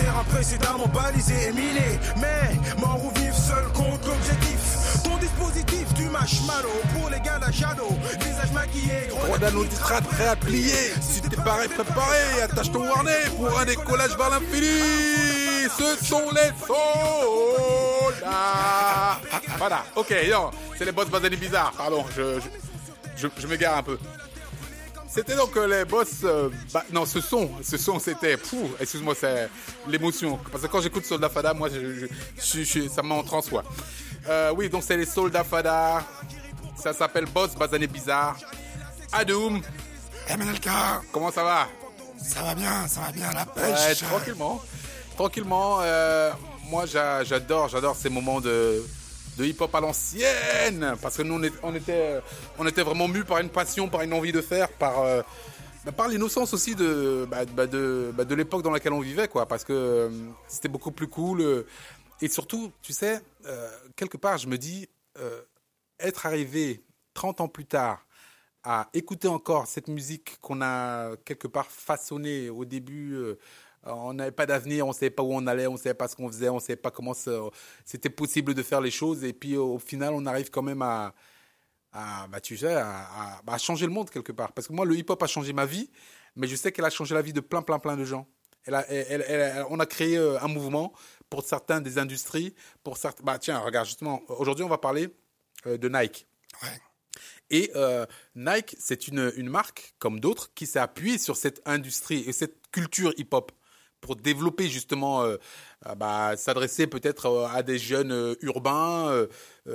terrain précédemment balisé et miné. Mais mort ou vif, seul contre l'objectif. Ton dispositif, du marshmallow pour les gars d'Achado. Visage maquillé, gros. D'un titrate prêt à plier. Si t'es paré, préparé, attache ton harnais pour un décollage vers l'infini. Ce sont les soldats. Voilà, ok, non, c'est les boss Bazali bizarres. Pardon, je, je, je, je m'égare un peu. C'était donc euh, les boss. euh, bah, non, ce son, ce son, c'était. Excuse-moi, c'est l'émotion. Parce que quand j'écoute Soldat Fada, moi, je, je, je- je- ça m'entre en soi. Euh, oui, donc c'est les Soldats Fada. Ça s'appelle Boss Bazané Bizarre. Adoum, MNLK, comment ça va? Ça va bien, ça va bien, la Ouais, pêche. tranquillement. Tranquillement. euh, moi, j'a- j'adore, j'adore ces moments de, de hip-hop à l'ancienne. Parce que nous, on, était, euh, on était vraiment mus par une passion, par une envie de faire, par, euh, bah, par l'innocence aussi de, bah, bah, de, bah, de l'époque dans laquelle on vivait. Quoi, parce que euh, c'était beaucoup plus cool. et surtout, tu sais, quelque part, je me dis, être arrivé 30 ans plus tard à écouter encore cette musique qu'on a quelque part façonnée au début. Euh, on n'avait pas d'avenir, on ne savait pas où on allait, on ne savait pas ce qu'on faisait, on ne savait pas comment c'était possible de faire les choses. Et puis au final, on arrive quand même à, à, bah, tu sais, à, à- bah, à changer le monde quelque part. Parce que moi, le hip-hop a changé ma vie, mais je sais qu'elle a changé la vie de plein, plein, plein de gens. Elle a- elle- elle- elle- on a créé euh, un mouvement pour certains des industries, pour certains. Bah tiens, regarde justement. Aujourd'hui, on va parler euh, de Nike. Ouais. Et euh, Nike, c'est une, une marque, comme d'autres, qui s'est appuyée sur cette industrie et cette culture hip-hop pour développer justement, euh, ah bah, s'adresser peut-être euh, à des jeunes euh, urbains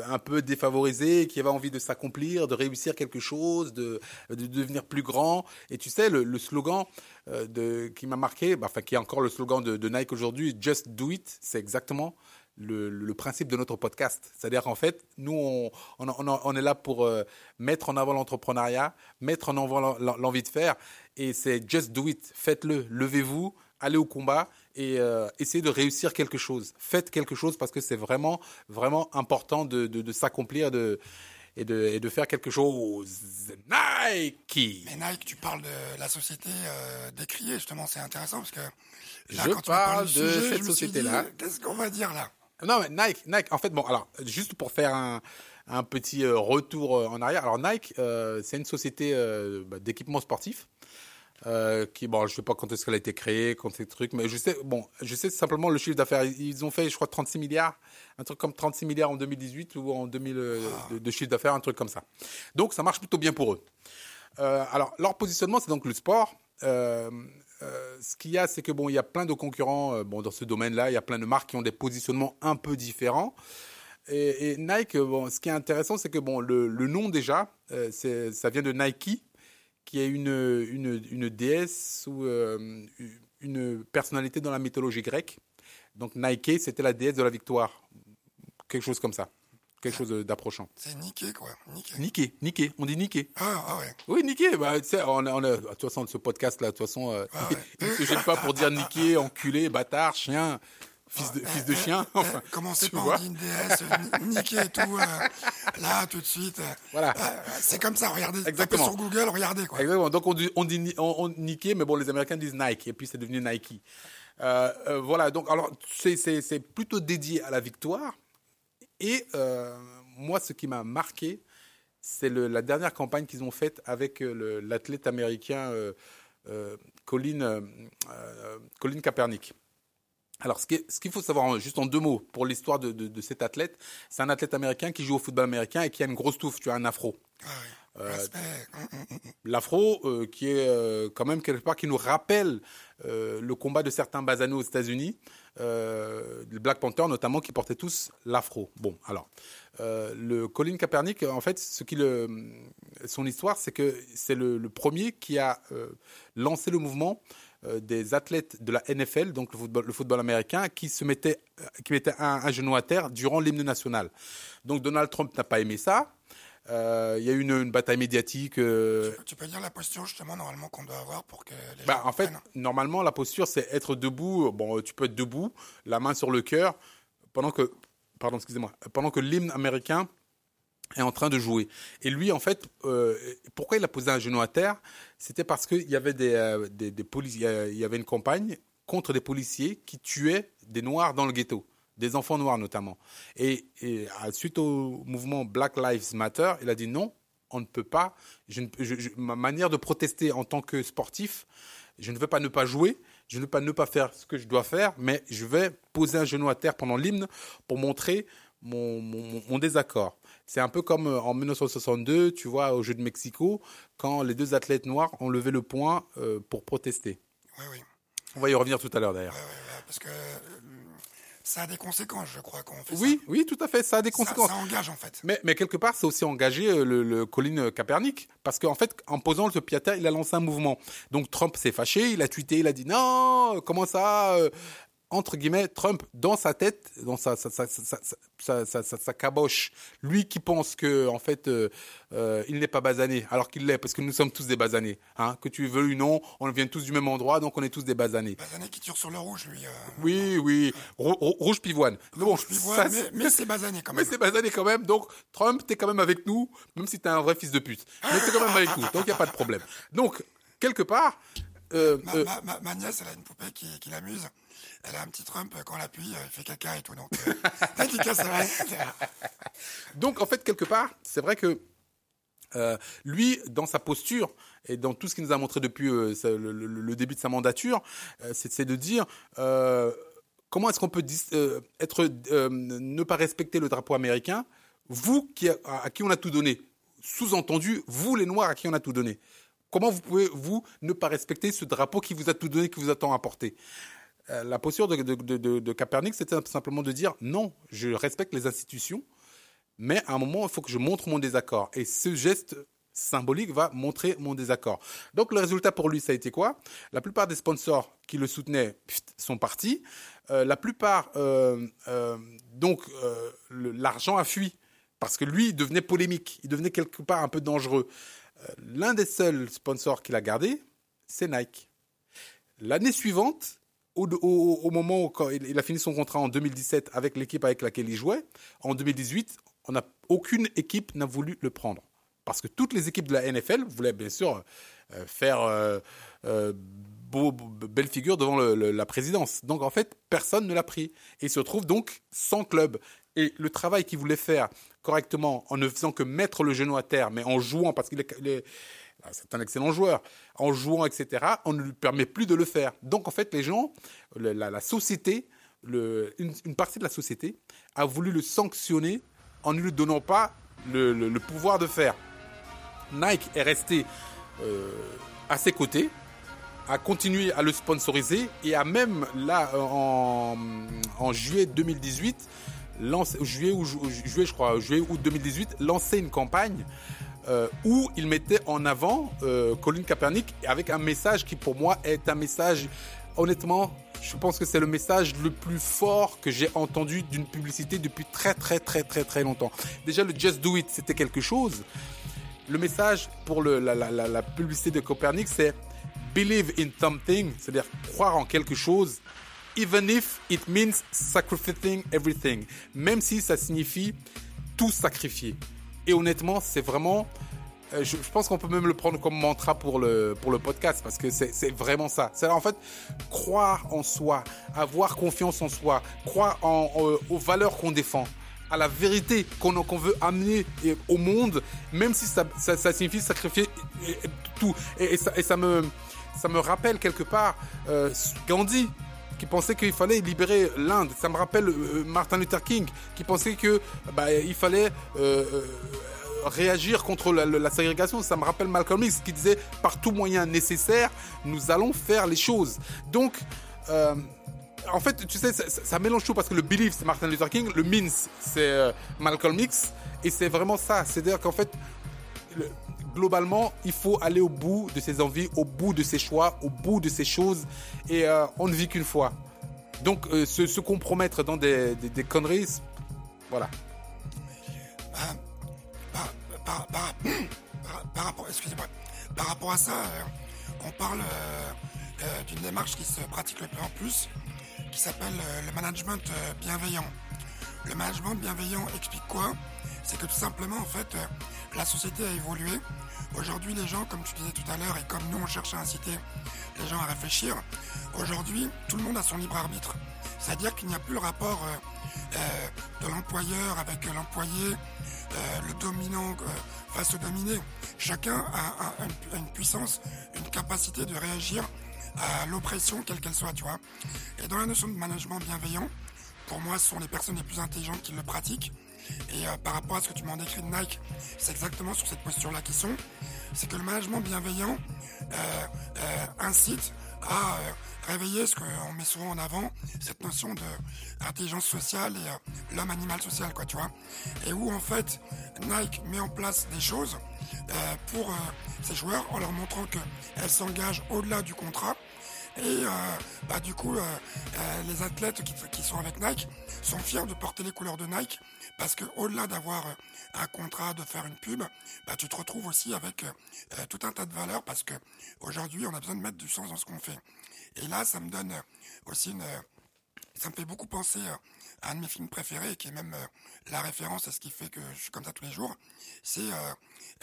un peu défavorisés qui avaient envie de s'accomplir, de réussir quelque chose, de, de devenir plus grand. Et tu sais, le, slogan de, qui m'a marqué, bah, enfin qui est encore le slogan de, Nike aujourd'hui, Just Do It, c'est exactement le, principe de notre podcast. C'est-à-dire qu'en fait, nous, on, on, est là pour mettre en avant l'entrepreneuriat, mettre en avant l'en- l'envie de faire. Et c'est just do it. Faites-le. Levez-vous, allez au combat et euh, essayez de réussir quelque chose. Faites quelque chose parce que c'est vraiment, vraiment important de, de, de s'accomplir de, et, de, et de faire quelque chose. Nike Mais Nike, tu parles de la société euh, décriée, justement, c'est intéressant parce que là, Je quand tu me parles parle du de sujet, cette société-là. Qu'est-ce qu'on va dire là? Non, mais Nike, Nike, en fait, bon, alors, juste pour faire un, un petit euh, retour euh, en arrière. Alors, Nike, euh, c'est une société euh, bah, d'équipement sportif. Euh, qui bon je sais pas quand est-ce qu'elle a été créée ces trucs mais je sais bon je sais simplement le chiffre d'affaires ils ont fait je crois 36 milliards un truc comme 36 milliards en 2018 ou en 2000 euh, de, de chiffre d'affaires un truc comme ça donc ça marche plutôt bien pour eux euh, alors, leur positionnement, c'est donc le sport. Euh, ce qu'il y a, c'est que bon, il y a plein de concurrents bon, dans ce domaine-là. Il y a plein de marques qui ont des positionnements un peu différents. Et, et Nike, bon, ce qui est intéressant, c'est que bon, le, le nom déjà, ça vient de Nike, qui est une, une, une déesse ou euh, une personnalité dans la mythologie grecque. Donc Nike, c'était la déesse de la victoire. Quelque chose comme ça. Quelque chose d'approchant. C'est niqué, quoi. Niqué. Niqué, niqué, on dit niqué. Ah, ah ouais. Oui, niqué. Bah, tu sais, on a, on de toute façon, ce podcast-là, de toute façon, euh, Ah ouais. il ne se gêne pas pour dire niqué, enculé, bâtard, chien, fils de, fils de chien. Enfin, Euh, Commencez tu par vois. on dit une déesse, euh, ni- niqué et tout. euh, là, tout de suite. euh, Voilà. c'est comme ça, regardez. Exactement. sur Google, regardez, quoi. Exactement. Donc, on dit, on dit ni- on, on niqué, mais bon, les Américains disent Nike, et puis c'est devenu Nike. Euh, euh, voilà. Donc, alors, c'est- c'est c'est plutôt dédié à la victoire. Et euh, moi, ce qui m'a marqué, c'est la dernière campagne qu'ils ont faite avec l'athlète américain Colin, Colin Kaepernick. Alors, ce qu'il faut savoir, juste en deux mots, pour l'histoire de, de- de cet athlète, c'est un athlète américain qui joue au football américain et qui a une grosse touffe, tu as un afro. Ah ouais. Euh. Hum, hum, hum. L'afro, euh, qui est euh, quand même quelque part qui nous rappelle le combat de certains basanos aux États-Unis, le Black Panther notamment, qui portaient tous l'afro. Bon, alors, le Colin Kaepernick, en fait, ce qui le, son histoire, c'est que c'est le, le premier qui a lancé le mouvement des athlètes de la NFL, donc le football, le football américain, qui se mettaient, euh, qui mettaient un, un genou à terre durant l'hymne national. Donc Donald Trump n'a pas aimé ça. Euh, Il y a eu une, une bataille médiatique. euh, Tu peux dire la posture, justement, normalement, qu'on doit avoir pour que les bah, gens en fait, normalement, la posture, c'est être debout. Bon, tu peux être debout, la main sur le cœur, pendant que, pardon, excusez-moi, pendant que l'hymne américain est en train de jouer. Et lui, en fait, euh, pourquoi il a posé un genou à terre? C'était parce qu'il y avait des, euh, policiers, il y avait une campagne contre des policiers qui tuaient des Noirs dans le ghetto, des enfants noirs notamment. Et, suite au mouvement Black Lives Matter, il a dit non, on ne peut pas. ma manière de protester en tant que sportif, je ne veux pas ne pas jouer, je ne veux pas ne pas faire ce que je dois faire, mais je vais poser un genou à terre pendant l'hymne pour montrer mon, désaccord. C'est un peu comme euh, en 1962, tu vois, au Jeu de Mexico, quand les deux athlètes noirs ont levé le poing euh, pour protester. Oui, oui. On va y revenir tout à l'heure d'ailleurs. Oui, oui, parce que euh, ça a des conséquences, je crois, quand on fait oui, Oui, tout à fait, ça a des conséquences. Ça, engage, en fait. Mais, mais quelque part, c'est aussi engagé le, le Colin Kaepernick, parce qu'en fait, en posant le pied il a lancé un mouvement. Donc Trump s'est fâché, il a tweeté, il a dit non, comment ça entre guillemets, Trump, dans sa tête, dans sa, sa, sa, sa caboche, lui qui pense que, en fait, euh, euh, il n'est pas basané, alors qu'il l'est, parce que nous sommes tous des basanés. Hein, que tu veux ou non, on vient tous du même endroit, donc on est tous des basanés. Basané qui tire sur le rouge, lui. Euh. Oui, oui, rouge pivoine. rouge pivoine, mais, c'est basané quand même. Mais c'est basané quand même, donc Trump, t'es quand même avec nous, même si t'es un vrai fils de pute. Mais t'es quand même avec nous, donc il n'y a pas de problème. Donc, quelque part... Ma, ma, nièce, elle a une poupée qui, qui l'amuse elle a un petit Trump, quand l'appuie, il fait caca et tout. Donc, euh, donc en fait, quelque part, c'est vrai que euh, lui, dans sa posture et dans tout ce qu'il nous a montré depuis euh, le, début de sa mandature, c'est de dire comment est-ce qu'on peut être ne pas respecter le drapeau américain, vous qui, à qui on a tout donné, sous-entendu, vous les Noirs à qui on a tout donné. Comment vous pouvez, vous, ne pas respecter ce drapeau qui vous a tout donné, qui vous a tant apporté? La posture de, de, de, Capernic, c'était simplement de dire non, je respecte les institutions, mais à un moment, il faut que je montre mon désaccord. Et ce geste symbolique va montrer mon désaccord. Donc le résultat pour lui, ça a été quoi? La plupart des sponsors qui le soutenaient sont partis. Euh, la plupart, euh, donc l'argent a fui parce que lui, il devenait polémique, il devenait quelque part un peu dangereux. L'un des seuls sponsors qu'il a gardé, c'est Nike. L'année suivante, au, moment où il a fini son contrat en 2017 avec l'équipe avec laquelle il jouait, en 2018, on a, aucune équipe n'a voulu le prendre. Parce que toutes les équipes de la NFL voulaient bien sûr euh, faire euh, euh, belle figure devant la présidence. Donc en fait, personne ne l'a pris. Et il se retrouve donc sans club. Et le travail qu'il voulait faire correctement en ne faisant que mettre le genou à terre, mais en jouant, parce qu'il est c'est un excellent joueur. En jouant, etc., on ne lui permet plus de le faire. Donc, en fait, les gens, la, société, une, partie de la société a voulu le sanctionner en ne lui donnant pas le, pouvoir de faire. Nike est resté euh, à ses côtés, a continué à le sponsoriser et a même, là, en, juillet 2018, lancé, juillet, ou, juillet, je crois, juillet août 2018, lancé une campagne euh, où il mettait en avant euh, Colin Kaepernick avec un message qui pour moi est un message, honnêtement, je pense que c'est le message le plus fort que j'ai entendu d'une publicité depuis très très très très très longtemps. Déjà le Just Do It, c'était quelque chose. Le message pour la, la, publicité de Copernic, c'est Believe in something, c'est-à-dire croire en quelque chose, even if it means sacrificing everything, même si ça signifie tout sacrifier. Et honnêtement, c'est vraiment. Euh, je, pense qu'on peut même le prendre comme mantra pour le, pour le podcast parce que c'est vraiment ça. C'est en fait croire en soi, avoir confiance en soi, croire euh, aux valeurs qu'on défend, à la vérité qu'on veut amener au monde, même si ça, ça, signifie sacrifier tout. Et, ça, et, ça, me, ça me rappelle quelque part euh, Gandhi qui pensait qu'il fallait libérer l'Inde. Ça me rappelle euh, Martin Luther King qui pensait que bah, il fallait euh, euh, réagir contre la, ségrégation. Ça me rappelle Malcolm X qui disait par tout moyen nécessaire, nous allons faire les choses. Donc en fait, tu sais, ça, mélange tout parce que le belief c'est Martin Luther King, le means c'est Malcolm X, et c'est vraiment ça. C'est-à-dire qu'en fait, globalement, il faut aller au bout de ses envies, au bout de ses choix, au bout de ses choses. Et euh, on ne vit qu'une fois. Donc, euh, se, compromettre dans des, conneries, voilà. Par, rapport, excusez-moi, par rapport à ça, euh, on parle d'une démarche qui se pratique le plus en plus, qui s'appelle le management bienveillant. Le management bienveillant explique quoi? C'est que tout simplement, en fait, la société a évolué Aujourd'hui, les gens, comme tu disais tout à l'heure, et comme nous, on cherche à inciter les gens à réfléchir. Aujourd'hui, tout le monde a son libre arbitre. C'est-à-dire qu'il n'y a plus le rapport euh, euh, de l'employeur avec l'employé, euh, le dominant face au dominé. Chacun a, une puissance, une capacité de réagir à l'oppression, quelle qu'elle soit, tu vois. Et dans la notion de management bienveillant, pour moi, ce sont les personnes les plus intelligentes qui le pratiquent. Et par rapport à ce que tu m'en décrit de Nike, c'est exactement sur cette posture-là qu'ils sont. C'est que le management bienveillant incite à réveiller ce qu'on met souvent en avant, cette notion d'intelligence sociale et euh, l'homme animal social, quoi, tu vois. Et où, en fait, Nike met en place des choses euh, pour ses euh, joueurs en leur montrant qu'elles s'engagent au-delà du contrat. Et bah, du coup, les athlètes qui, sont avec Nike sont fiers de porter les couleurs de Nike parce que au-delà d'avoir un contrat, de faire une pub, bah, tu te retrouves aussi avec tout un tas de valeurs parce que aujourd'hui, on a besoin de mettre du sens dans ce qu'on fait. Et là, ça me donne aussi une... Ça me fait beaucoup penser à un de mes films préférés, qui est même euh, la référence à ce qui fait que je suis comme ça tous les jours, c'est euh,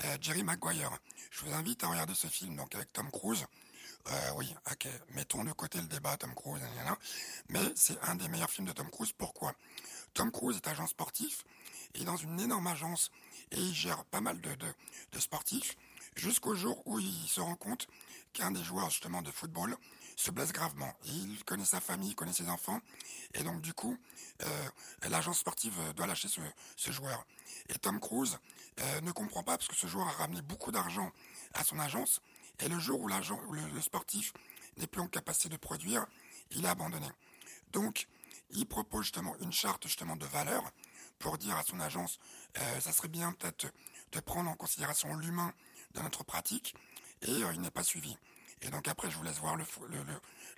euh, Jerry Maguire. Je vous invite à regarder ce film donc avec Tom Cruise. Oui, ok, mettons de côté le débat Tom Cruise, mais c'est un des meilleurs films de Tom Cruise. Pourquoi? Tom Cruise est agent sportif, il est dans une énorme agence et il gère pas mal de, sportifs, jusqu'au jour où il se rend compte qu'un des joueurs justement de football se blesse gravement. Il connaît sa famille, il connaît ses enfants, et donc du coup, euh, l'agence sportive doit lâcher ce, joueur. Et Tom Cruise euh, ne comprend pas parce que ce joueur a ramené beaucoup d'argent à son agence, et le jour où, l'agent, le, sportif n'est plus en capacité de produire, il est abandonné. Donc, il propose justement une charte justement de valeur pour dire à son agence, euh, ça serait bien peut-être de prendre en considération l'humain dans notre pratique, et il n'est pas suivi. Et donc après, je vous laisse voir le,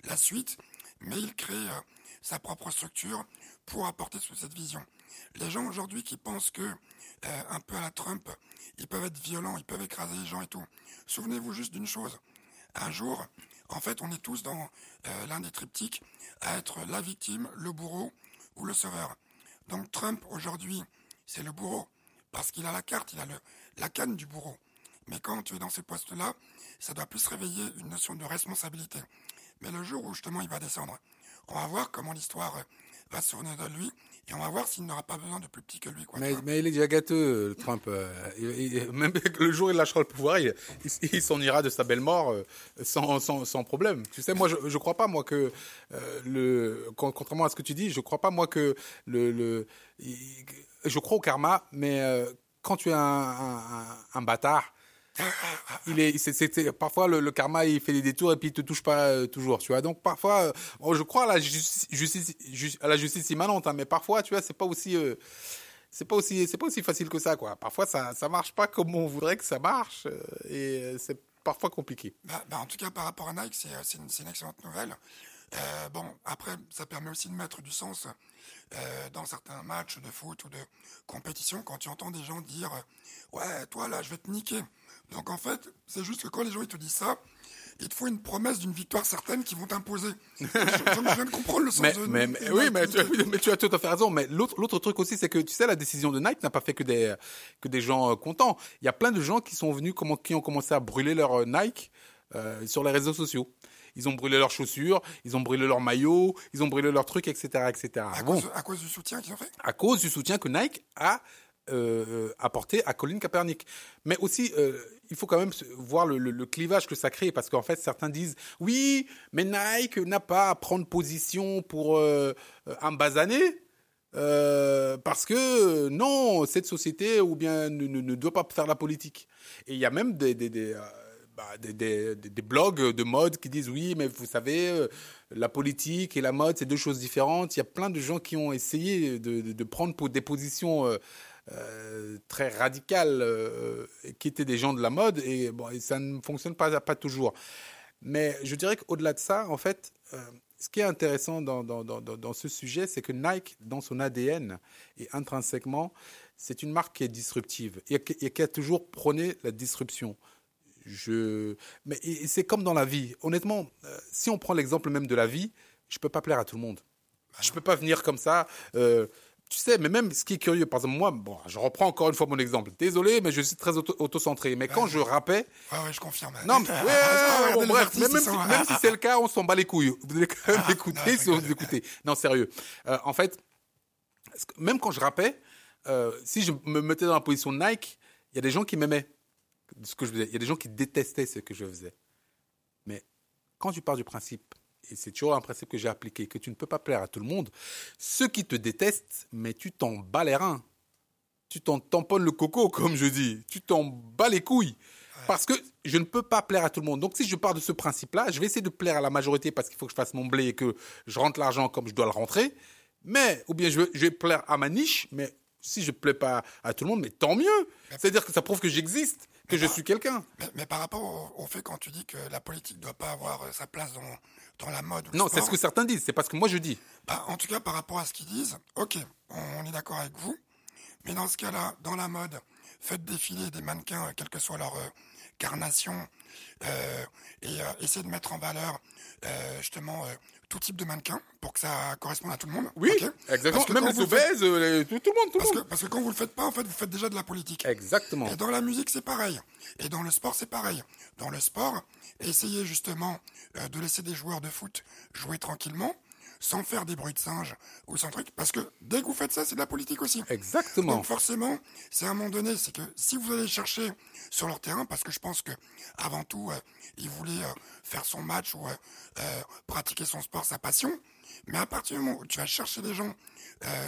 la suite, mais il crée euh, sa propre structure pour apporter cette vision. Les gens aujourd'hui qui pensent que, euh, un peu à la Trump, ils peuvent être violents, ils peuvent écraser les gens et tout. Souvenez-vous juste d'une chose. Un jour, en fait, on est tous dans euh, l'un des triptyques à être la victime, le bourreau ou le sauveur. Donc Trump, aujourd'hui, c'est le bourreau, parce qu'il a la carte, il a le, la canne du bourreau. Mais quand tu es dans ces postes-là, ça doit plus réveiller une notion de responsabilité. Mais le jour où justement il va descendre, on va voir comment l'histoire euh, va se tourner de lui et on va voir s'il n'aura pas besoin de plus petit que lui. mais, mais, il est déjà gâteux, Trump. Euh, même le jour où il lâchera le pouvoir, il, s'en ira de sa belle mort euh, sans, sans, sans, problème. Tu sais, moi, je ne crois pas, moi, que, le, contrairement à ce que tu dis, je ne crois pas, moi, que le... le je crois au karma, mais quand tu es un, un, un bâtard, il est, parfois le, karma il fait des détours et puis il te touche pas euh, toujours, tu vois. Donc parfois, euh, je crois à la justice, la justice immanente, hein, mais parfois, tu vois, c'est pas aussi, euh, c'est pas aussi, c'est pas aussi facile que ça, quoi. Parfois, ça, ça marche pas comme on voudrait que ça marche et c'est parfois compliqué. Bah, bah, en tout cas, par rapport à Nike, c'est, une, une, excellente nouvelle. bon, après, ça permet aussi de mettre du sens dans certains matchs de foot ou de compétition quand tu entends des gens dire ouais, toi là, je vais te niquer. Donc en fait, c'est juste que quand les gens ils te disent ça, il te faut une promesse d'une victoire certaine qui vont t'imposer. je, viens de comprendre le sens mais, de mais, mais oui, mais tu, mais tu, as tout à fait raison. Mais l'autre, truc aussi, c'est que tu sais, la décision de Nike n'a pas fait que des, que des gens euh, contents. Il y a plein de gens qui sont venus, qui ont commencé à brûler leur euh, Nike euh, sur les réseaux sociaux. Ils ont brûlé leurs chaussures, ils ont brûlé leurs maillots, ils ont brûlé leurs trucs, etc., etc. À, cause, à cause du soutien qu'ils ont fait? À cause du soutien que Nike a euh, apporté à Colin Kaepernick. Mais aussi, euh, il faut quand même voir le, clivage que ça crée, parce qu'en fait, certains disent oui, mais Nike n'a pas à prendre position pour euh, un basané. Euh, parce que non, cette société ou bien ne, doit pas faire la politique. Et il y a même des, des, des, euh, bah, blogs de mode qui disent oui, mais vous savez, euh, la politique et la mode, c'est deux choses différentes. Il y a plein de gens qui ont essayé de prendre des positions euh, très radical euh, qui étaient des gens de la mode et, bon, ça ne fonctionne pas, pas toujours. Mais je dirais qu'au-delà de ça, en fait, euh, ce qui est intéressant dans, dans, dans, ce sujet, c'est que Nike, dans son ADN et intrinsèquement, c'est une marque qui est disruptive et qui a toujours prôné la disruption. Je... Mais c'est comme dans la vie. Honnêtement, si on prend l'exemple même de la vie, je peux pas plaire à tout le monde. Je peux pas venir comme ça. Euh, tu sais, mais même ce qui est curieux, par exemple, moi, bon, je reprends encore une fois mon exemple. Désolé, mais je suis très auto- auto-centré. mais quand je rappais, Ouais, ouais, je confirme. non, mais, ouais, ouais, bon, bref, mais même, si, sont- même si c'est le cas, on s'en bat les couilles. Vous allez quand même Ah, si vous écoutez. Non, sérieux. Euh, en fait, même quand je rappais, euh, si je me mettais dans la position de Nike, il y a des gens qui m'aimaient ce que je faisais. Il y a des gens qui détestaient ce que je faisais. Mais quand tu pars du principe, et c'est toujours un principe que j'ai appliqué, que tu ne peux pas plaire à tout le monde, ceux qui te détestent, mais tu t'en bats les reins. Tu t'en tamponnes le coco, comme je dis. Tu t'en bats les couilles. Parce que je ne peux pas plaire à tout le monde. Donc si je pars de ce principe-là, je vais essayer de plaire à la majorité parce qu'il faut que je fasse mon blé et que je rentre l'argent comme je dois le rentrer. Mais, ou bien je vais, je vais plaire à ma niche, mais si je ne plais pas à tout le monde, mais tant mieux. C'est-à-dire que ça prouve que j'existe, que je suis quelqu'un. Mais, mais par rapport au, au fait quand tu dis que la politique doit pas avoir euh, sa place dans, dans la mode. ou Non, c'est ce que certains disent, c'est parce que moi je dis. bah, en tout cas, par rapport à ce qu'ils disent, ok, on, est d'accord avec vous. Mais dans ce cas-là, dans la mode, faites défiler des mannequins, euh, quelle que soit leur euh, carnation, euh, et euh, essayez de mettre en valeur justement tout type de mannequin pour que ça corresponde à tout le monde. Oui, exactement. Parce que Même les vous le faites- obèses, euh, tout, tout le monde, tout Parce le que, monde. parce que quand vous le faites pas, en fait, vous faites déjà de la politique. Exactement. Et dans la musique, c'est pareil. Et dans le sport, c'est pareil. Dans le sport, essayez justement euh, de laisser des joueurs de foot jouer tranquillement, sans faire des bruits de singe ou sans truc. Parce que dès que vous faites ça, c'est de la politique aussi. Exactement. Donc forcément, c'est à un moment donné, c'est que si vous allez chercher sur leur terrain, parce que je pense que avant tout, euh, ils voulaient euh, faire son match ou euh, pratiquer son sport, sa passion. Mais à partir du moment où tu vas chercher des gens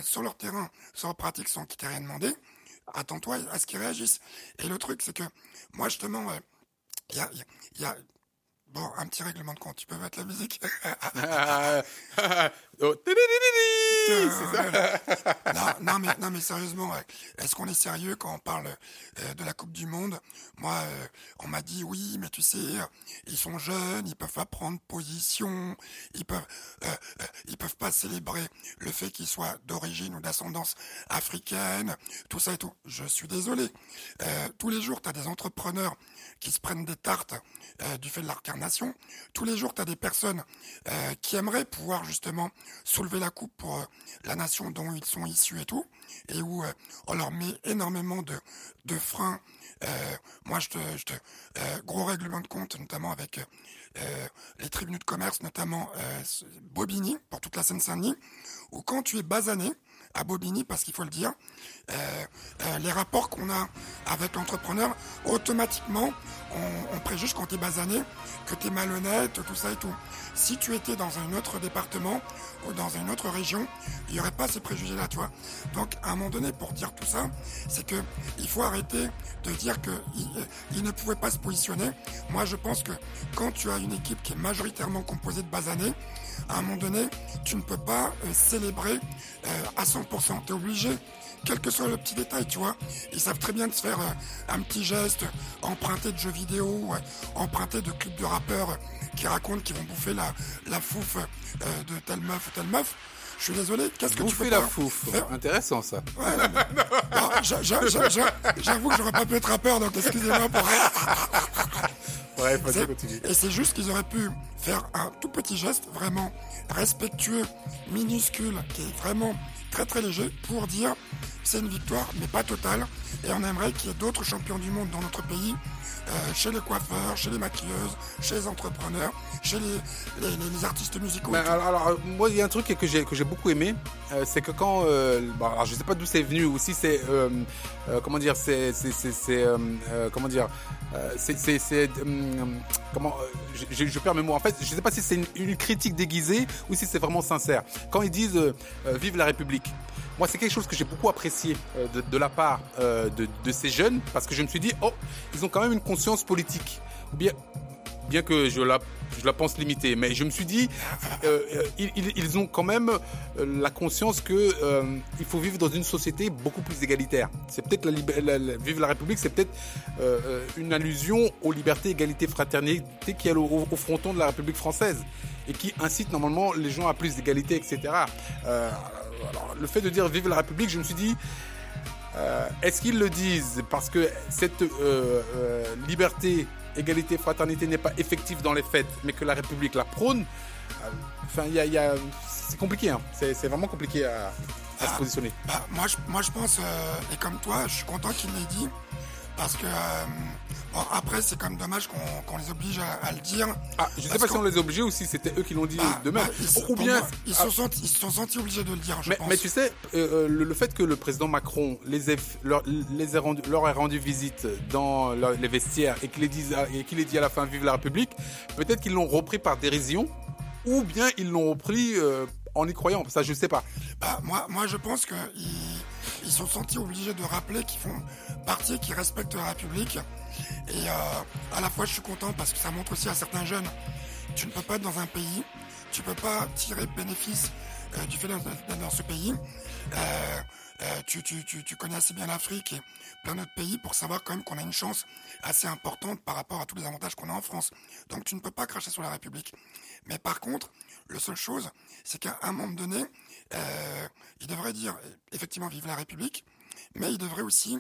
sur leur terrain, sur leur pratique, sans qu'ils t'aient rien demandé, attends-toi à ce qu'ils réagissent. Et le truc, c'est que moi, justement, il y a, il y a- il y a- Bon, un petit règlement de compte. Tu peux mettre la musique oh, c'est ça. non, non, mais, non, mais sérieusement, est-ce qu'on est sérieux quand on parle euh, de la Coupe du Monde? Moi, euh, on m'a dit oui, mais tu sais, euh, ils sont jeunes, ils peuvent pas prendre position, ils peuvent, euh, ils peuvent pas célébrer le fait qu'ils soient d'origine ou d'ascendance africaine, tout ça et tout. Je suis désolé. Euh, tous les jours, tu as des entrepreneurs qui se prennent des tartes euh, du fait de l'incarnation. Tous les jours, tu as des personnes euh, qui aimeraient pouvoir justement soulever la coupe pour euh, la nation dont ils sont issus et tout, et où euh, on leur met énormément de, freins. Moi, je te, je te gros règlement de compte, notamment avec les tribunaux de commerce, notamment Bobigny, pour toute la Seine-Saint-Denis, où quand tu es basané, à Bobigny, parce qu'il faut le dire, euh, euh, les rapports qu'on a avec l'entrepreneur, automatiquement, on, préjuge quand tu es basané que tu es malhonnête, tout ça et tout. Si tu étais dans un autre département ou dans une autre région, il n'y aurait pas ces préjugés-là, tu vois. Donc, à un moment donné, pour dire tout ça, c'est que il faut arrêter de dire que il, euh, ne pouvait pas se positionner. Moi, je pense que quand tu as une équipe qui est majoritairement composée de basanés, à un moment donné, tu ne peux pas euh, célébrer euh, à 100%. Tu es obligé, quel que soit le petit détail, tu vois. Ils savent très bien de se faire euh, un petit geste emprunté de jeux vidéo, emprunté de clips de rappeurs qui racontent qu'ils vont bouffer la, la fouf euh, de telle meuf ou telle meuf. Je suis désolé, qu'est-ce que tu Bouffer peux la fouf. faire? Intéressant ça. Ouais, J'avoue que j'aurais pas pu être rappeur, donc excusez-moi pour Bref, vas-y, c'est- continue. Et c'est juste qu'ils auraient pu faire un tout petit geste vraiment respectueux, minuscule, qui est vraiment très très léger pour dire c'est une victoire, mais pas totale. Et on aimerait qu'il y ait d'autres champions du monde dans notre pays, euh, chez les coiffeurs, chez les maquilleuses, chez les entrepreneurs, chez les, artistes musicaux. alors, euh, moi, il y a un truc que j'ai que j'ai beaucoup aimé, euh, c'est que quand, alors, je sais pas d'où c'est venu, ou si c'est, comment dire, c'est, c'est, comment dire, c'est, hum, comment, je, perds mes mots. En fait, je sais pas si c'est une, critique déguisée ou si c'est vraiment sincère. Quand ils disent vive la République. Moi, c'est quelque chose que j'ai beaucoup apprécié euh, de, la part euh, de, ces jeunes, parce que je me suis dit, oh, ils ont quand même une conscience politique. Bien, que je la, pense limitée, mais je me suis dit, euh, ils, ont quand même la conscience que euh, il faut vivre dans une société beaucoup plus égalitaire. C'est peut-être la, la- vivre la République, c'est peut-être une allusion aux libertés, égalité, fraternité qui est au, au- fronton de la République française et qui incite normalement les gens à plus d'égalité, etc. alors, le fait de dire vive la République, je me suis dit, euh, Est-ce qu'ils le disent? Parce que cette euh, euh, liberté, égalité, fraternité n'est pas effective dans les faits, mais que la République la prône c'est compliqué. Hein. C'est vraiment compliqué à, se positionner bah, moi, je, pense, et comme toi, je suis content qu'il l'ait dit, parce que euh, bon, après, c'est quand même dommage qu'on les oblige à, à le dire. Ah, je sais pas si on les a obligés ou si c'était eux qui l'ont dit Bah, de même. bah, ils se- ou bien. moi, ils, ah, se sont sentis, ils se sont sentis obligés de le dire, je mais, pense. mais tu sais, euh, euh, le, le fait que le président Macron les ait, leur, les ait rendu, leur ait rendu visite dans leur- les vestiaires et qu'il ait, dit- et dit à la fin Vive la République, peut-être qu'ils l'ont repris par dérision ou bien ils l'ont repris euh, en y croyant. Ça, je sais pas. Bah, moi, moi, je pense ils sont sentis obligés de rappeler qu'ils font partie qu'ils respectent la République. Et euh, à la fois, je suis content parce que ça montre aussi à certains jeunes, tu ne peux pas être dans un pays, tu peux pas tirer bénéfice euh, du fait d'être dans ce pays. Euh, tu, tu connais assez bien l'Afrique et plein d'autres pays pour savoir quand même qu'on a une chance assez importante par rapport à tous les avantages qu'on a en France. Donc tu ne peux pas cracher sur la République. Mais par contre, la seule chose, c'est qu'à un moment donné, euh, il devrait dire euh, effectivement vive la République, mais il devrait aussi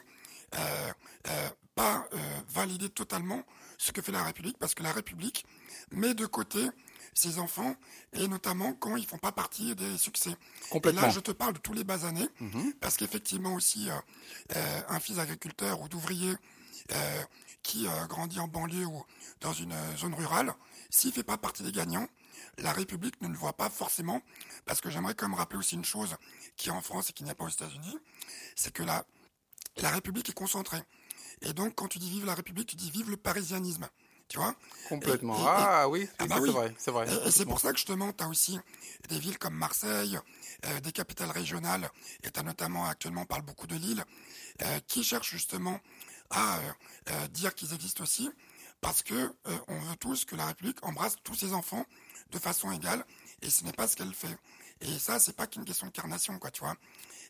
euh, euh, pas euh, valider totalement ce que fait la République, parce que la République met de côté ses enfants, et notamment quand ils font pas partie des succès. Complètement. Et là, je te parle de tous les bas années, parce qu'effectivement aussi, un fils d'agriculteur ou d'ouvrier euh, qui grandit en banlieue ou dans une zone rurale, s'il fait pas partie des gagnants, la République ne le voit pas forcément, parce que j'aimerais quand même rappeler aussi une chose qui est en France et qui n'y a pas aux États-Unis, c'est que la, la République est concentrée. Et donc, quand tu dis vive la République, tu dis vive le parisianisme. Tu vois? Complètement. Et- et- ah oui, Ah bah oui. c'est vrai, c'est vrai. et- c'est pour ça que justement, tu as aussi des villes comme Marseille, euh, des capitales régionales, et tu as notamment actuellement, on parle beaucoup de Lille, euh, qui cherchent justement à euh, dire qu'ils existent aussi, parce que euh, on veut tous que la République embrasse tous ses enfants de façon égale, et ce n'est pas ce qu'elle fait. Et ça, c'est pas qu'une question de carnation, quoi, tu vois.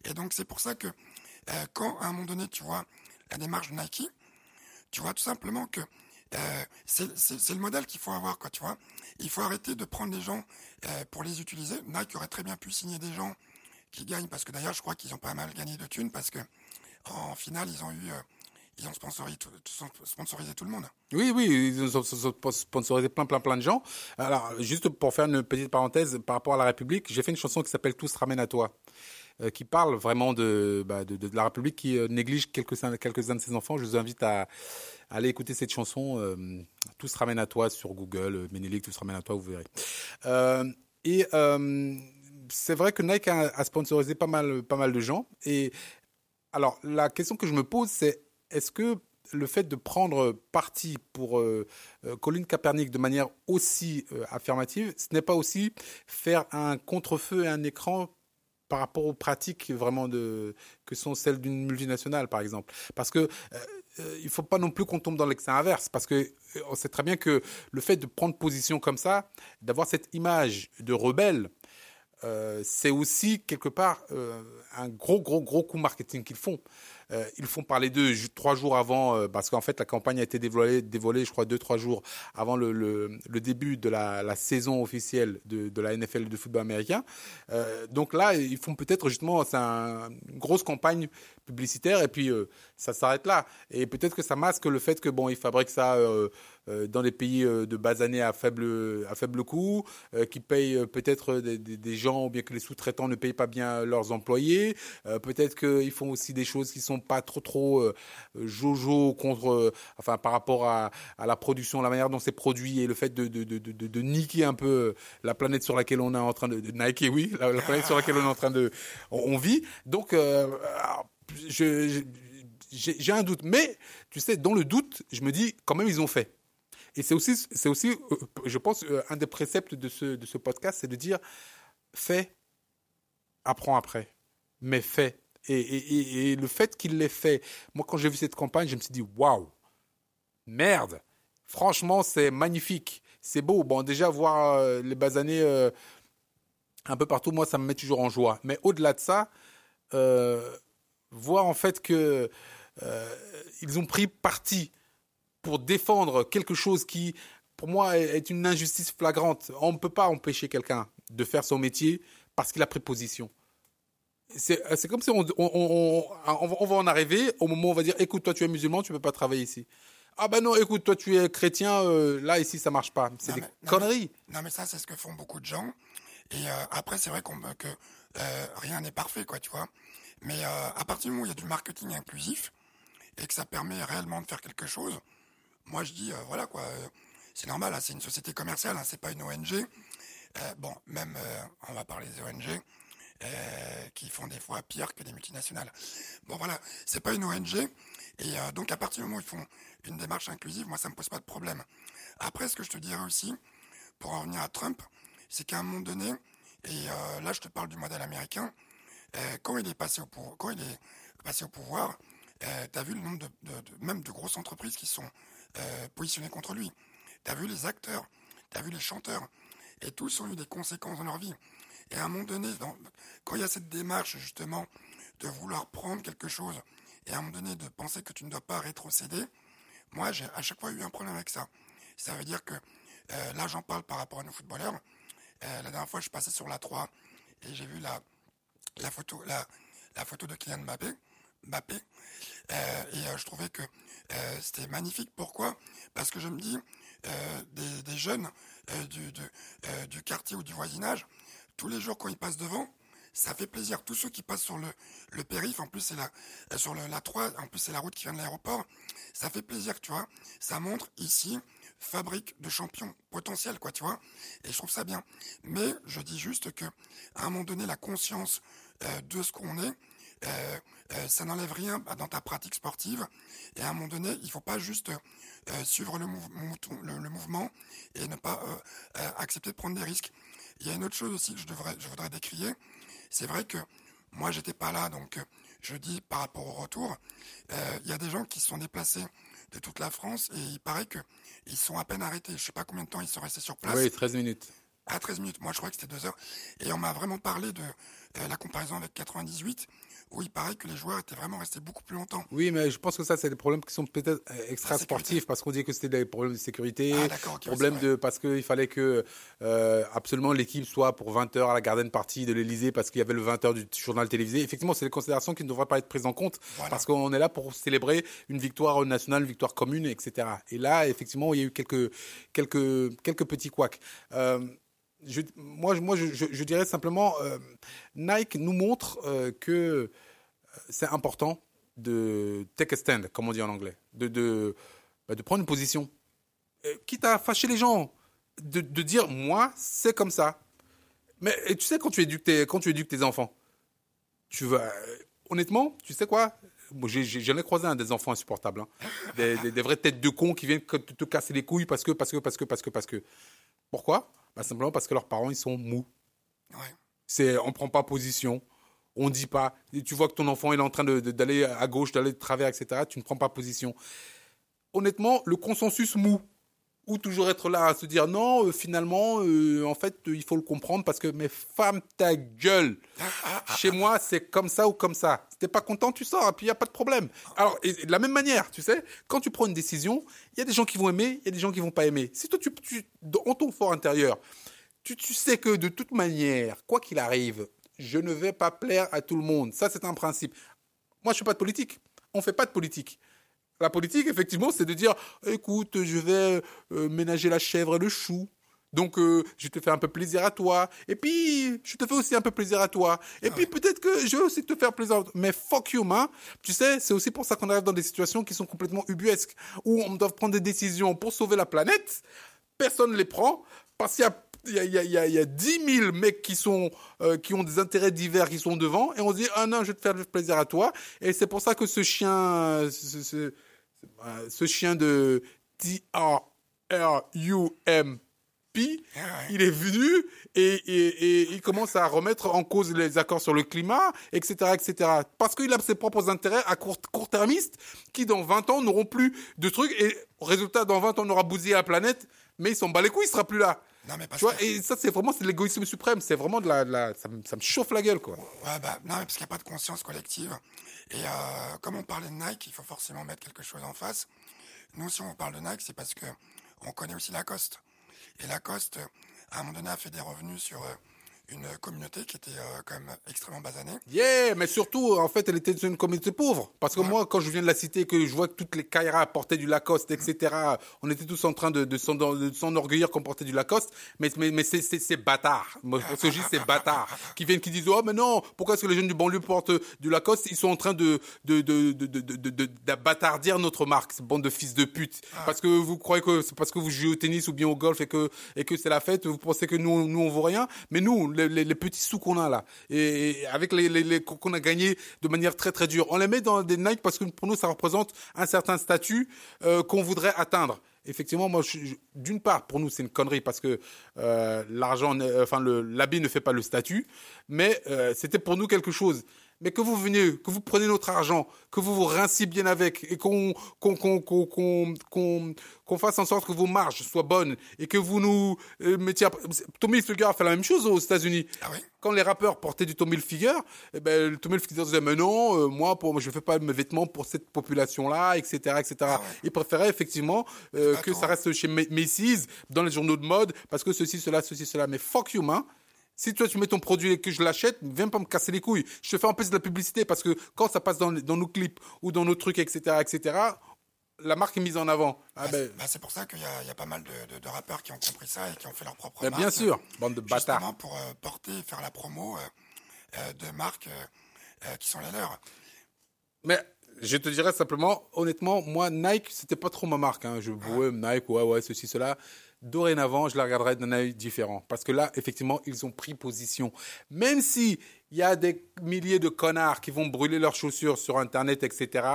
Et donc, c'est pour ça que euh, quand, à un moment donné, tu vois la démarche de Nike, tu vois tout simplement que euh, c'est le modèle qu'il faut avoir, quoi, tu vois. Il faut arrêter de prendre les gens pour les utiliser. Nike aurait très bien pu signer des gens qui gagnent, parce que d'ailleurs, je crois qu'ils ont pas mal gagné de thunes, parce que en finale, ils ont eu, ils ont sponsorisé tout, tout le monde. Oui, oui, ils ont sponsorisé plein, plein, plein de gens. Alors, juste pour faire une petite parenthèse par rapport à la République, j'ai fait une chanson qui s'appelle Tous ramènent à toi, euh, qui parle vraiment de, bah, de, de la République qui euh, néglige quelques-uns quelques-uns de ses enfants. Je vous invite à, aller écouter cette chanson, euh, Tous ramènent à toi sur Google, euh, Ménélique, Tous ramènent à toi, vous verrez. Et c'est vrai que Nike a, a sponsorisé pas mal, pas mal de gens. Et alors, la question que je me pose, c'est est-ce que le fait de prendre parti pour euh, euh, Colin Kaepernick de manière aussi euh, affirmative, ce n'est pas aussi faire un contre-feu et un écran par rapport aux pratiques vraiment de que sont celles d'une multinationale, par exemple? Parce que euh, il faut pas non plus qu'on tombe dans l'excès inverse, parce que on sait très bien que le fait de prendre position comme ça, d'avoir cette image de rebelle, euh, c'est aussi quelque part euh, un gros, gros, gros coup marketing qu'ils font. Euh, ils font parler d'eux trois jours avant, euh, parce qu'en fait la campagne a été dévoilée, dévoilée je crois, deux, trois jours avant le, le, le début de la, la saison officielle de, de la NFL de football américain. Euh, donc là, ils font peut-être justement, un- une grosse campagne publicitaire, et puis ça s'arrête là. Et peut-être que ça masque le fait que bon, ils fabriquent ça dans des pays euh, de bas années à faible, à faible coût, euh, qui payent euh, peut-être des, des, gens, ou bien que les sous-traitants ne payent pas bien leurs employés. Euh, peut-être qu'ils font aussi des choses qui sont pas trop trop euh, jojo contre, euh, enfin par rapport à, à la production, la manière dont c'est produit et le fait de, de, de, de, de niquer un peu la planète sur laquelle on est en train de, Nike, oui, la, la planète sur laquelle on est en train de, on, vit. Donc, euh, je, je- j'ai un doute, mais tu sais, dans le doute, je me dis quand même ils ont fait. Et c'est aussi, c'est aussi, euh, je pense, euh, un des préceptes de ce, de ce podcast, c'est de dire fais, apprends après, mais fais. Et, et, et- le fait qu'il l'ait fait, moi quand j'ai vu cette campagne, je me suis dit waouh, merde, franchement c'est magnifique, c'est beau. Bon, déjà voir euh, les basanés un peu partout, moi ça me met toujours en joie. Mais au-delà de ça, voir en fait que ils ont pris parti pour défendre quelque chose qui, pour moi, est une injustice flagrante. On ne peut pas empêcher quelqu'un de faire son métier parce qu'il a pris position. C'est c'est comme si on, on, on, on va- en arriver au moment où on va dire écoute, toi tu es musulman, tu ne peux pas travailler ici. Ah ben non, écoute, toi tu es chrétien, euh, là ici ça marche pas. C'est des mais- non, conneries. Non, mais ça, c'est ce que font beaucoup de gens. Et euh, après, c'est vrai qu'on, que euh, rien n'est parfait, quoi, tu vois. Mais euh, à partir du moment où il y a du marketing inclusif et que ça permet réellement de faire quelque chose, moi je dis, voilà, quoi, c'est normal, hein, c'est une société commerciale, hein, c'est pas une ONG. bon, même, on va parler des ONG. qui font des fois pire que des multinationales. Bon voilà, c'est pas une ONG, et donc à partir du moment où ils font une démarche inclusive, moi ça me pose pas de problème. Après, ce que je te dirais aussi, pour en revenir à Trump, c'est qu'à un moment donné, et euh, là je te parle du modèle américain, euh, quand il est passé au au pouvoir, euh, tu as vu le nombre même de grosses entreprises qui sont positionnées contre lui. Tu as vu les acteurs, tu as vu les chanteurs, et tous ont eu des conséquences dans leur vie. Et à un moment donné, quand il y a cette démarche justement de vouloir prendre quelque chose, et à un moment donné de penser que tu ne dois pas rétrocéder, moi j'ai à chaque fois eu un problème avec ça. Ça veut dire que euh, là, j'en parle par rapport à nos footballeurs. Euh, la dernière fois, je passé sur la 3 et j'ai vu la, la, photo, la, la photo de Kylian Mbappé. Euh, et je trouvais que c'était magnifique. Pourquoi? Parce que je me dis, des, des, jeunes du, du quartier ou du voisinage, tous les jours quand ils passent devant, ça fait plaisir. Tous ceux qui passent sur le, le périph', en plus c'est la, sur le, la 3, en plus c'est la route qui vient de l'aéroport, ça fait plaisir, tu vois. Ça montre ici, fabrique de champions potentiels, quoi, tu vois. Et je trouve ça bien. Mais je dis juste que, à un moment donné, la conscience euh, de ce qu'on est, euh, euh, ça n'enlève rien dans ta pratique sportive. Et à un moment donné, il faut pas juste suivre le, le, mouvement et ne pas accepter de prendre des risques. Il y a une autre chose aussi que je, devrais, je voudrais décrier. C'est vrai que moi, j'étais pas là, donc je dis par rapport au retour, il y a des gens qui se sont déplacés de toute la France et il paraît que ils sont à peine arrêtés. Je sais pas combien de temps ils sont restés sur place. Oui, 13 minutes. À 13 minutes. Moi, je crois que c'était deux heures. Et on m'a vraiment parlé de euh, la comparaison avec 98 où il paraît que les joueurs étaient vraiment restés beaucoup plus longtemps. Oui, mais je pense que ça, c'est des problèmes qui sont peut-être euh, extra sportifs parce qu'on dit que c'était des problèmes de sécurité, ah, problèmes de parce qu'il fallait que euh, absolument l'équipe soit pour 20 heures à la garden party de l'Elysée parce qu'il y avait le 20 heures du journal télévisé. Effectivement, c'est des considérations qui ne devraient pas être prises en compte parce qu'on est là pour célébrer une victoire nationale, une victoire commune, etc. Et là, effectivement, il y a eu quelques quelques quelques petits couacs. Euh, moi, je, dirais simplement, euh, Nike nous montre euh, que euh, c'est important de take a stand, comme on dit en anglais, de, bah, prendre une position. quitte à fâcher les gens, de, dire, moi, c'est comme ça. Mais et tu sais, quand tu éduques tes, enfants, tu vas, honnêtement, tu sais quoi? J'en ai, croisé un des enfants insupportables, hein. des, des, vraies têtes de cons qui viennent te, te casser les couilles parce que, parce que, parce que, parce que, parce que. Pourquoi? Bah, simplement parce que leurs parents, ils sont mous. Ouais. C'est, on prend pas position. On dit pas. Tu vois que ton enfant est en train d'aller à gauche, d'aller de travers, etc. Tu ne prends pas position. Honnêtement, le consensus mou, ou toujours être là à se dire non, euh, finalement, euh, en fait, il faut le comprendre parce que, mais femme ta gueule. Chez moi, c'est comme ça ou comme ça. Si t'es pas content, tu sors, et puis il n'y a pas de problème. Alors, et, de la même manière, tu sais, quand tu prends une décision, il y a des gens qui vont aimer, il y a des gens qui vont pas aimer. Si toi, tu, tu dans ton fort intérieur, tu, tu sais que de toute manière, quoi qu'il arrive, je ne vais pas plaire à tout le monde. Ça, c'est un principe. Moi, je suis pas de politique. On fait pas de politique. La politique, effectivement, c'est de dire, écoute, je vais euh, ménager la chèvre et le chou. Donc, euh, je te fais un peu plaisir à toi. Et puis, je te fais aussi un peu plaisir à toi. Et puis, peut-être que je vais aussi te faire plaisir. Mais fuck you, man. Tu sais, c'est aussi pour ça qu'on arrive dans des situations qui sont complètement ubuesques, où on doit prendre des décisions pour sauver la planète. Personne ne les prend parce qu'il y a il y a, y, a, y a 10 000 mecs qui, sont, euh, qui ont des intérêts divers qui sont devant et on se dit ah non je vais te faire plaisir à toi et c'est pour ça que ce chien ce, ce, ce chien de T-R-R-U-M-P, il est venu et, il commence à remettre en cause les accords sur le climat, etc., etc. Parce qu'il a ses propres intérêts à court, court-termistes qui, dans 20 ans, n'auront plus de trucs et, résultat, dans 20 ans, on aura bousillé la planète, mais il s'en bat les couilles, il sera plus là. Non, mais tu vois, et ça, c'est vraiment c'est l'égoïsme suprême. C'est vraiment de la, ça, me, ça, me, chauffe la gueule, quoi. Ouais, bah, non, parce qu'il n'y a pas de conscience collective. Et euh, comme on parlait de Nike, il faut forcément mettre quelque chose en face. Nous, si on parle de Nike, c'est parce que on connaît aussi Lacoste. Et Lacoste, à un moment donné, a fait des revenus sur euh, une communauté qui était euh, quand même extrêmement basanée. Yeah, mais surtout, en fait, elle était une communauté pauvre. Parce que moi, quand je viens de la cité, que je vois que toutes les Kaira portaient du Lacoste, etc., on était tous en train de, de s'enorgueillir qu'on portait du Lacoste. Mais, mais, mais c'est, c'est, c'est bâtard. Moi, ce que je dis, c'est bâtard. Qui viennent, qui disent, oh, mais non, pourquoi est-ce que les jeunes du banlieue portent du Lacoste? Ils sont en train de, de, de, de, de, de, de, de notre marque. C'est bande de fils de pute. Parce que vous croyez que c'est parce que vous jouez au tennis ou bien au golf et que, et que c'est la fête, vous pensez que nous, nous, on vaut rien. Mais nous, les, petits sous qu'on a là, et, avec les, qu'on a gagné de manière très très dure, on les met dans des Nike parce que pour nous, ça représente un certain statut euh, qu'on voudrait atteindre. Effectivement, moi, d'une part, pour nous, c'est une connerie parce que euh, l'argent, enfin, l'habit ne fait pas le statut, mais euh, c'était pour nous quelque chose mais que vous veniez, que vous prenez notre argent, que vous vous rinciez bien avec et qu'on qu'on qu'on qu'on qu'on fasse en sorte que vos marges soient bonnes et que vous nous euh, mettiez. Tommy Hilfiger a fait la même chose aux États-Unis. Ah oui Quand les rappeurs portaient du Tommy Hilfiger, eh ben, le Tommy Hilfiger disait mais non, euh, moi pour moi je fais pas mes vêtements pour cette population-là, etc., etc. Ah Il préférait effectivement euh, que ça reste chez Macy's dans les journaux de mode parce que ceci, cela, ceci, cela. Mais fuck you, man. Si toi tu mets ton produit et que je l'achète, viens pas me casser les couilles. Je te fais en plus de la publicité parce que quand ça passe dans, nos clips ou dans nos trucs, etc., etc., la marque est mise en avant. Ah bah, ben... bah c'est pour ça qu'il y, y, a pas mal de, de, rappeurs qui ont compris ça et qui ont fait leur propre marque. Bien sûr, bande de bâtards. Justement pour euh, porter faire la promo euh, euh, de marques qui sont les leurs. Mais je te dirais simplement, honnêtement, moi, Nike, c'était pas trop ma marque. Hein. Je vois Nike, ouais, ouais, ceci, cela dorénavant, je la regarderai d'un œil différent. Parce que là, effectivement, ils ont pris position. Même si il y a des milliers de connards qui vont brûler leurs chaussures sur Internet, etc.,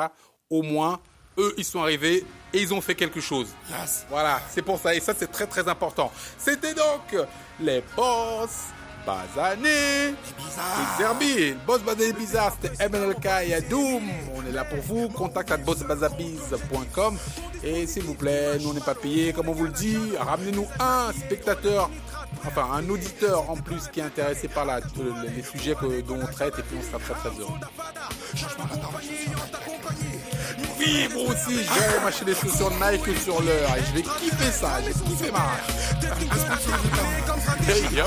au moins, eux, ils sont arrivés et ils ont fait quelque chose. Voilà, c'est pour ça. Et ça, c'est très, très important. C'était donc les boss Bazané, Xerbi, Boss Bazané Bizarre, c'était MNLK et Doom. On est là pour vous. Contact à bossbazabiz.com. Et s'il vous plaît, nous on n'est pas payé, comme on vous le dit. Ramenez-nous un spectateur, enfin un auditeur en plus qui est intéressé par la, les sujets que, dont on traite et puis on sera très très heureux. Moi aussi, j'ai mâché les chaussures Nike sur l'heure et je vais kiffer ça, je vais kiffer ma Hey yo,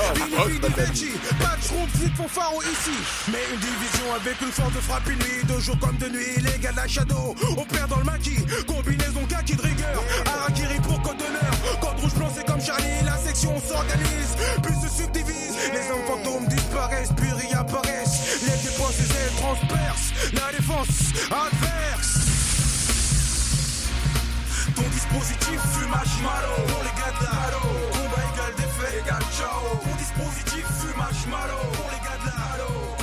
Patron, vite fanfaro ici. Mais une division avec une force de frappe une nuit, de jour comme de nuit, les gars de la shadow. Opère dans le maquis, combinaison kaki de rigueur. Arakiri pour code d'honneur. Code rouge blanc, c'est comme Charlie, la section s'organise, puis se subdivise. Les hommes fantômes disparaissent, puis réapparaissent. Les dépenses, ailes transpercent. La défense adverse. Ton dispositif fumage malo Pour les gars de la halo Combat égal défait égal ciao. Ton dispositif fumage malo Pour les gars de la